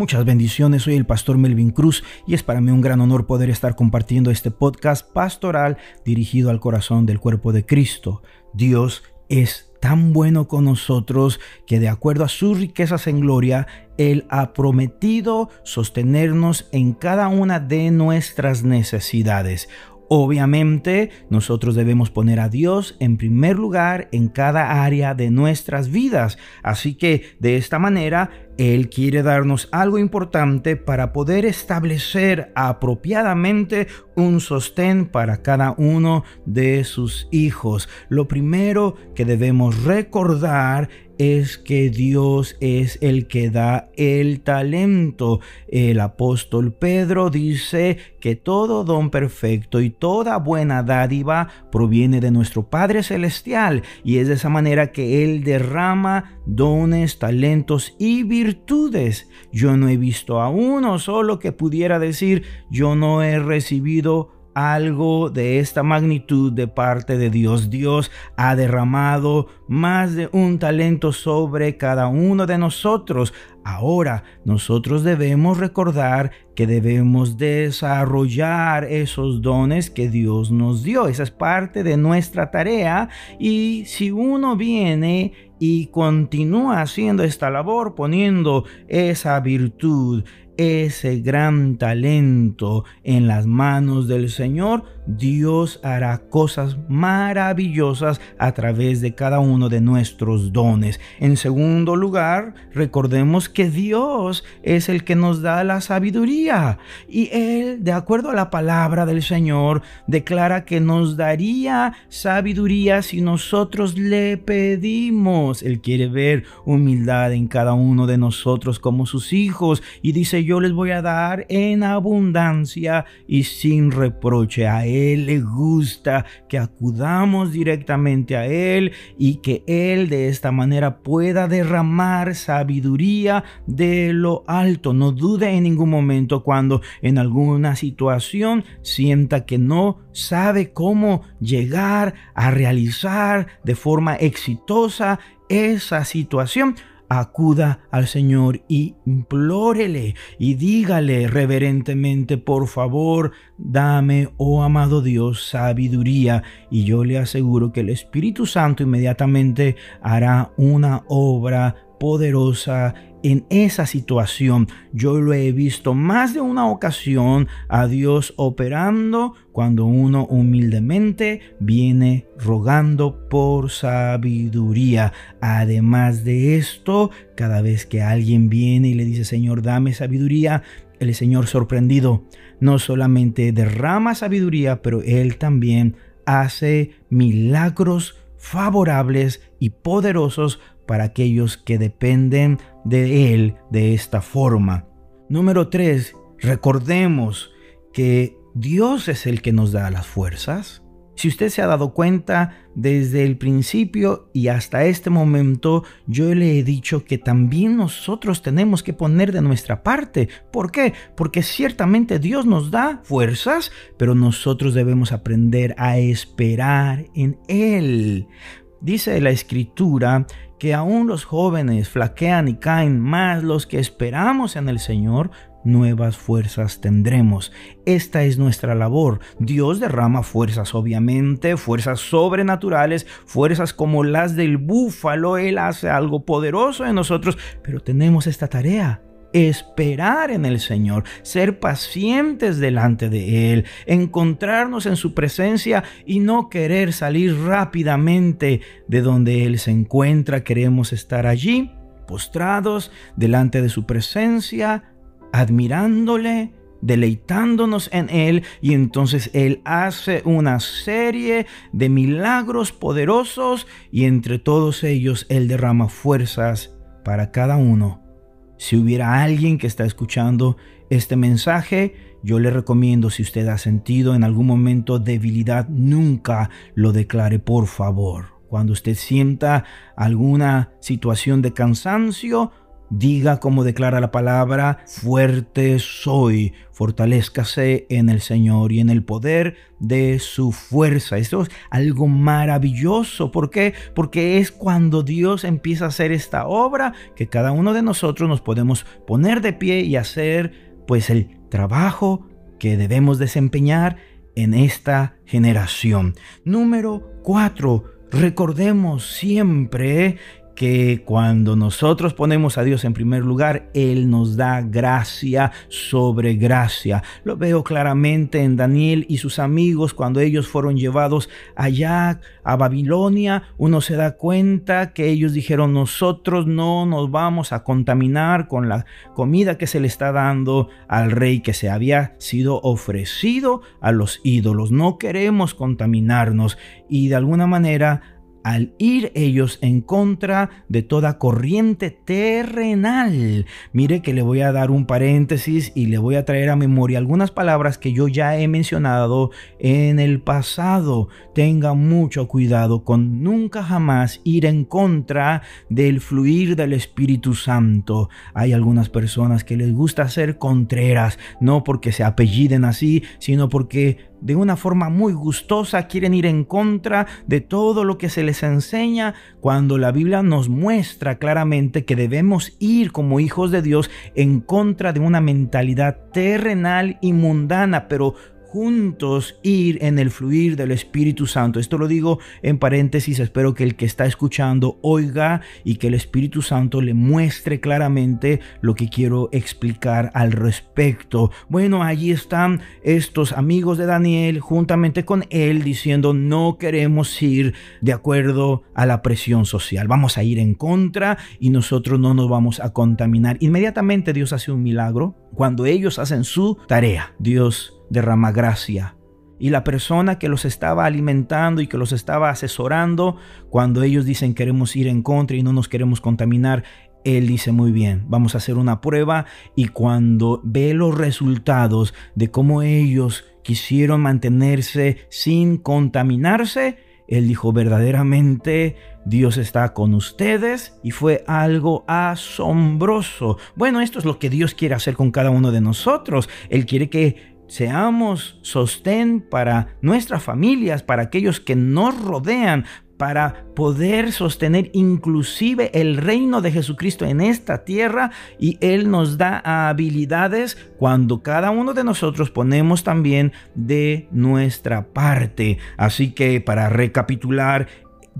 Muchas bendiciones, soy el pastor Melvin Cruz y es para mí un gran honor poder estar compartiendo este podcast pastoral dirigido al corazón del cuerpo de Cristo. Dios es tan bueno con nosotros que de acuerdo a sus riquezas en gloria, Él ha prometido sostenernos en cada una de nuestras necesidades. Obviamente, nosotros debemos poner a Dios en primer lugar en cada área de nuestras vidas. Así que de esta manera, Él quiere darnos algo importante para poder establecer apropiadamente un sostén para cada uno de sus hijos. Lo primero que debemos recordar es que Dios es el que da el talento. El apóstol Pedro dice que todo don perfecto y toda buena dádiva proviene de nuestro Padre Celestial y es de esa manera que Él derrama dones, talentos y virtudes. Yo no he visto a uno solo que pudiera decir yo no he recibido algo de esta magnitud de parte de Dios. Dios ha derramado más de un talento sobre cada uno de nosotros. Ahora nosotros debemos recordar que debemos desarrollar esos dones que Dios nos dio. Esa es parte de nuestra tarea. Y si uno viene y continúa haciendo esta labor, poniendo esa virtud, ese gran talento en las manos del Señor, Dios hará cosas maravillosas a través de cada uno de nuestros dones. En segundo lugar, recordemos que Dios es el que nos da la sabiduría y Él, de acuerdo a la palabra del Señor, declara que nos daría sabiduría si nosotros le pedimos. Él quiere ver humildad en cada uno de nosotros como sus hijos y dice yo les voy a dar en abundancia y sin reproche. A Él le gusta que acudamos directamente a Él y que Él de esta manera pueda derramar sabiduría de lo alto. No dude en ningún momento cuando en alguna situación sienta que no sabe cómo llegar a realizar de forma exitosa esa situación acuda al Señor y implórele y dígale reverentemente, por favor, dame, oh amado Dios, sabiduría. Y yo le aseguro que el Espíritu Santo inmediatamente hará una obra poderosa en esa situación. Yo lo he visto más de una ocasión a Dios operando cuando uno humildemente viene rogando por sabiduría. Además de esto, cada vez que alguien viene y le dice, Señor, dame sabiduría, el Señor sorprendido no solamente derrama sabiduría, pero Él también hace milagros favorables y poderosos para aquellos que dependen de Él de esta forma. Número 3. Recordemos que Dios es el que nos da las fuerzas. Si usted se ha dado cuenta, desde el principio y hasta este momento, yo le he dicho que también nosotros tenemos que poner de nuestra parte. ¿Por qué? Porque ciertamente Dios nos da fuerzas, pero nosotros debemos aprender a esperar en Él. Dice la escritura que aún los jóvenes flaquean y caen, más los que esperamos en el Señor, nuevas fuerzas tendremos. Esta es nuestra labor. Dios derrama fuerzas, obviamente, fuerzas sobrenaturales, fuerzas como las del búfalo. Él hace algo poderoso en nosotros, pero tenemos esta tarea esperar en el Señor, ser pacientes delante de Él, encontrarnos en su presencia y no querer salir rápidamente de donde Él se encuentra. Queremos estar allí, postrados delante de su presencia, admirándole, deleitándonos en Él y entonces Él hace una serie de milagros poderosos y entre todos ellos Él derrama fuerzas para cada uno si hubiera alguien que está escuchando este mensaje, yo le recomiendo si usted ha sentido en algún momento debilidad, nunca lo declare por favor. Cuando usted sienta alguna situación de cansancio, Diga como declara la palabra, fuerte soy, fortalezcase en el Señor y en el poder de su fuerza. Esto es algo maravilloso. ¿Por qué? Porque es cuando Dios empieza a hacer esta obra que cada uno de nosotros nos podemos poner de pie y hacer pues el trabajo que debemos desempeñar en esta generación. Número cuatro, recordemos siempre que cuando nosotros ponemos a Dios en primer lugar, Él nos da gracia sobre gracia. Lo veo claramente en Daniel y sus amigos cuando ellos fueron llevados allá a Babilonia. Uno se da cuenta que ellos dijeron, nosotros no nos vamos a contaminar con la comida que se le está dando al rey que se había sido ofrecido a los ídolos. No queremos contaminarnos y de alguna manera al ir ellos en contra de toda corriente terrenal. Mire que le voy a dar un paréntesis y le voy a traer a memoria algunas palabras que yo ya he mencionado en el pasado. Tenga mucho cuidado con nunca jamás ir en contra del fluir del Espíritu Santo. Hay algunas personas que les gusta ser contreras, no porque se apelliden así, sino porque de una forma muy gustosa, quieren ir en contra de todo lo que se les enseña, cuando la Biblia nos muestra claramente que debemos ir como hijos de Dios en contra de una mentalidad terrenal y mundana, pero juntos ir en el fluir del Espíritu Santo. Esto lo digo en paréntesis, espero que el que está escuchando oiga y que el Espíritu Santo le muestre claramente lo que quiero explicar al respecto. Bueno, allí están estos amigos de Daniel juntamente con él diciendo no queremos ir de acuerdo a la presión social, vamos a ir en contra y nosotros no nos vamos a contaminar. Inmediatamente Dios hace un milagro cuando ellos hacen su tarea. Dios derrama gracia. Y la persona que los estaba alimentando y que los estaba asesorando, cuando ellos dicen queremos ir en contra y no nos queremos contaminar, él dice muy bien, vamos a hacer una prueba y cuando ve los resultados de cómo ellos quisieron mantenerse sin contaminarse, él dijo verdaderamente Dios está con ustedes y fue algo asombroso. Bueno, esto es lo que Dios quiere hacer con cada uno de nosotros. Él quiere que seamos sostén para nuestras familias, para aquellos que nos rodean, para poder sostener inclusive el reino de Jesucristo en esta tierra y Él nos da habilidades cuando cada uno de nosotros ponemos también de nuestra parte. Así que para recapitular,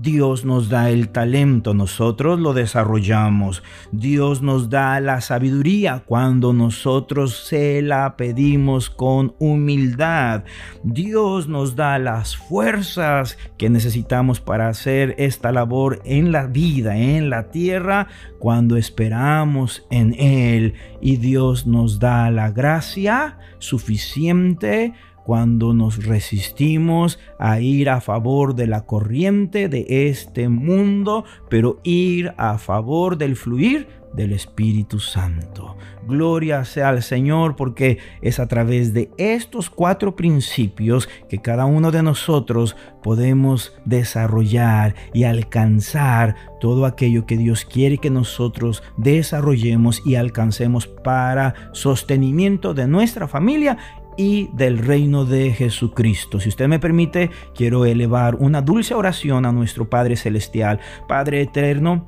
Dios nos da el talento, nosotros lo desarrollamos. Dios nos da la sabiduría cuando nosotros se la pedimos con humildad. Dios nos da las fuerzas que necesitamos para hacer esta labor en la vida, en la tierra, cuando esperamos en Él. Y Dios nos da la gracia suficiente cuando nos resistimos a ir a favor de la corriente de este mundo, pero ir a favor del fluir del Espíritu Santo. Gloria sea al Señor porque es a través de estos cuatro principios que cada uno de nosotros podemos desarrollar y alcanzar todo aquello que Dios quiere que nosotros desarrollemos y alcancemos para sostenimiento de nuestra familia y del reino de Jesucristo. Si usted me permite, quiero elevar una dulce oración a nuestro Padre Celestial. Padre Eterno,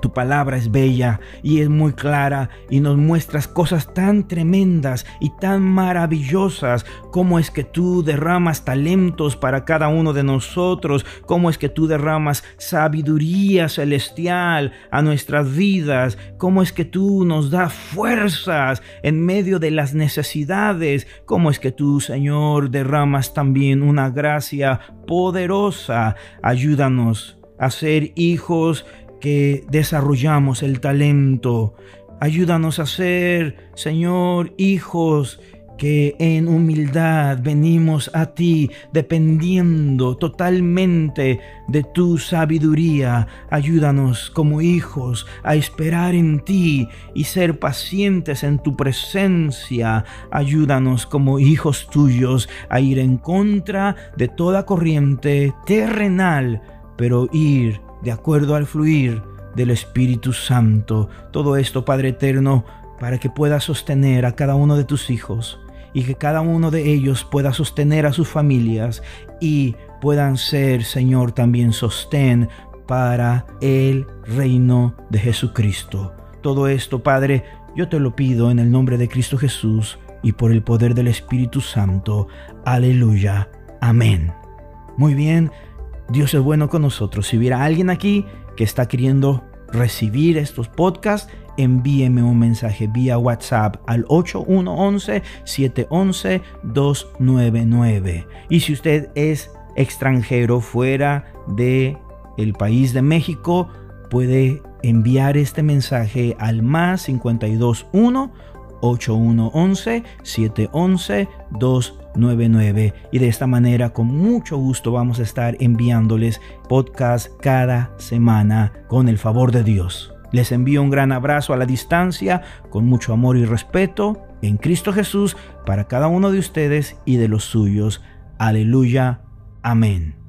tu palabra es bella y es muy clara y nos muestras cosas tan tremendas y tan maravillosas. Como es que tú derramas talentos para cada uno de nosotros, cómo es que tú derramas sabiduría celestial a nuestras vidas, cómo es que tú nos das fuerzas en medio de las necesidades, cómo es que tú, Señor, derramas también una gracia poderosa. Ayúdanos a ser hijos que desarrollamos el talento. Ayúdanos a ser, Señor, hijos que en humildad venimos a ti dependiendo totalmente de tu sabiduría. Ayúdanos como hijos a esperar en ti y ser pacientes en tu presencia. Ayúdanos como hijos tuyos a ir en contra de toda corriente terrenal, pero ir de acuerdo al fluir del Espíritu Santo. Todo esto, Padre Eterno, para que puedas sostener a cada uno de tus hijos y que cada uno de ellos pueda sostener a sus familias y puedan ser, Señor, también sostén para el reino de Jesucristo. Todo esto, Padre, yo te lo pido en el nombre de Cristo Jesús y por el poder del Espíritu Santo. Aleluya. Amén. Muy bien, Dios es bueno con nosotros. Si hubiera alguien aquí que está queriendo recibir estos podcasts, envíeme un mensaje vía WhatsApp al 8111-711-299. Y si usted es extranjero fuera de el país de México, puede enviar este mensaje al más 521 8111 711 299 y de esta manera con mucho gusto vamos a estar enviándoles podcast cada semana con el favor de Dios. Les envío un gran abrazo a la distancia con mucho amor y respeto en Cristo Jesús para cada uno de ustedes y de los suyos. Aleluya. Amén.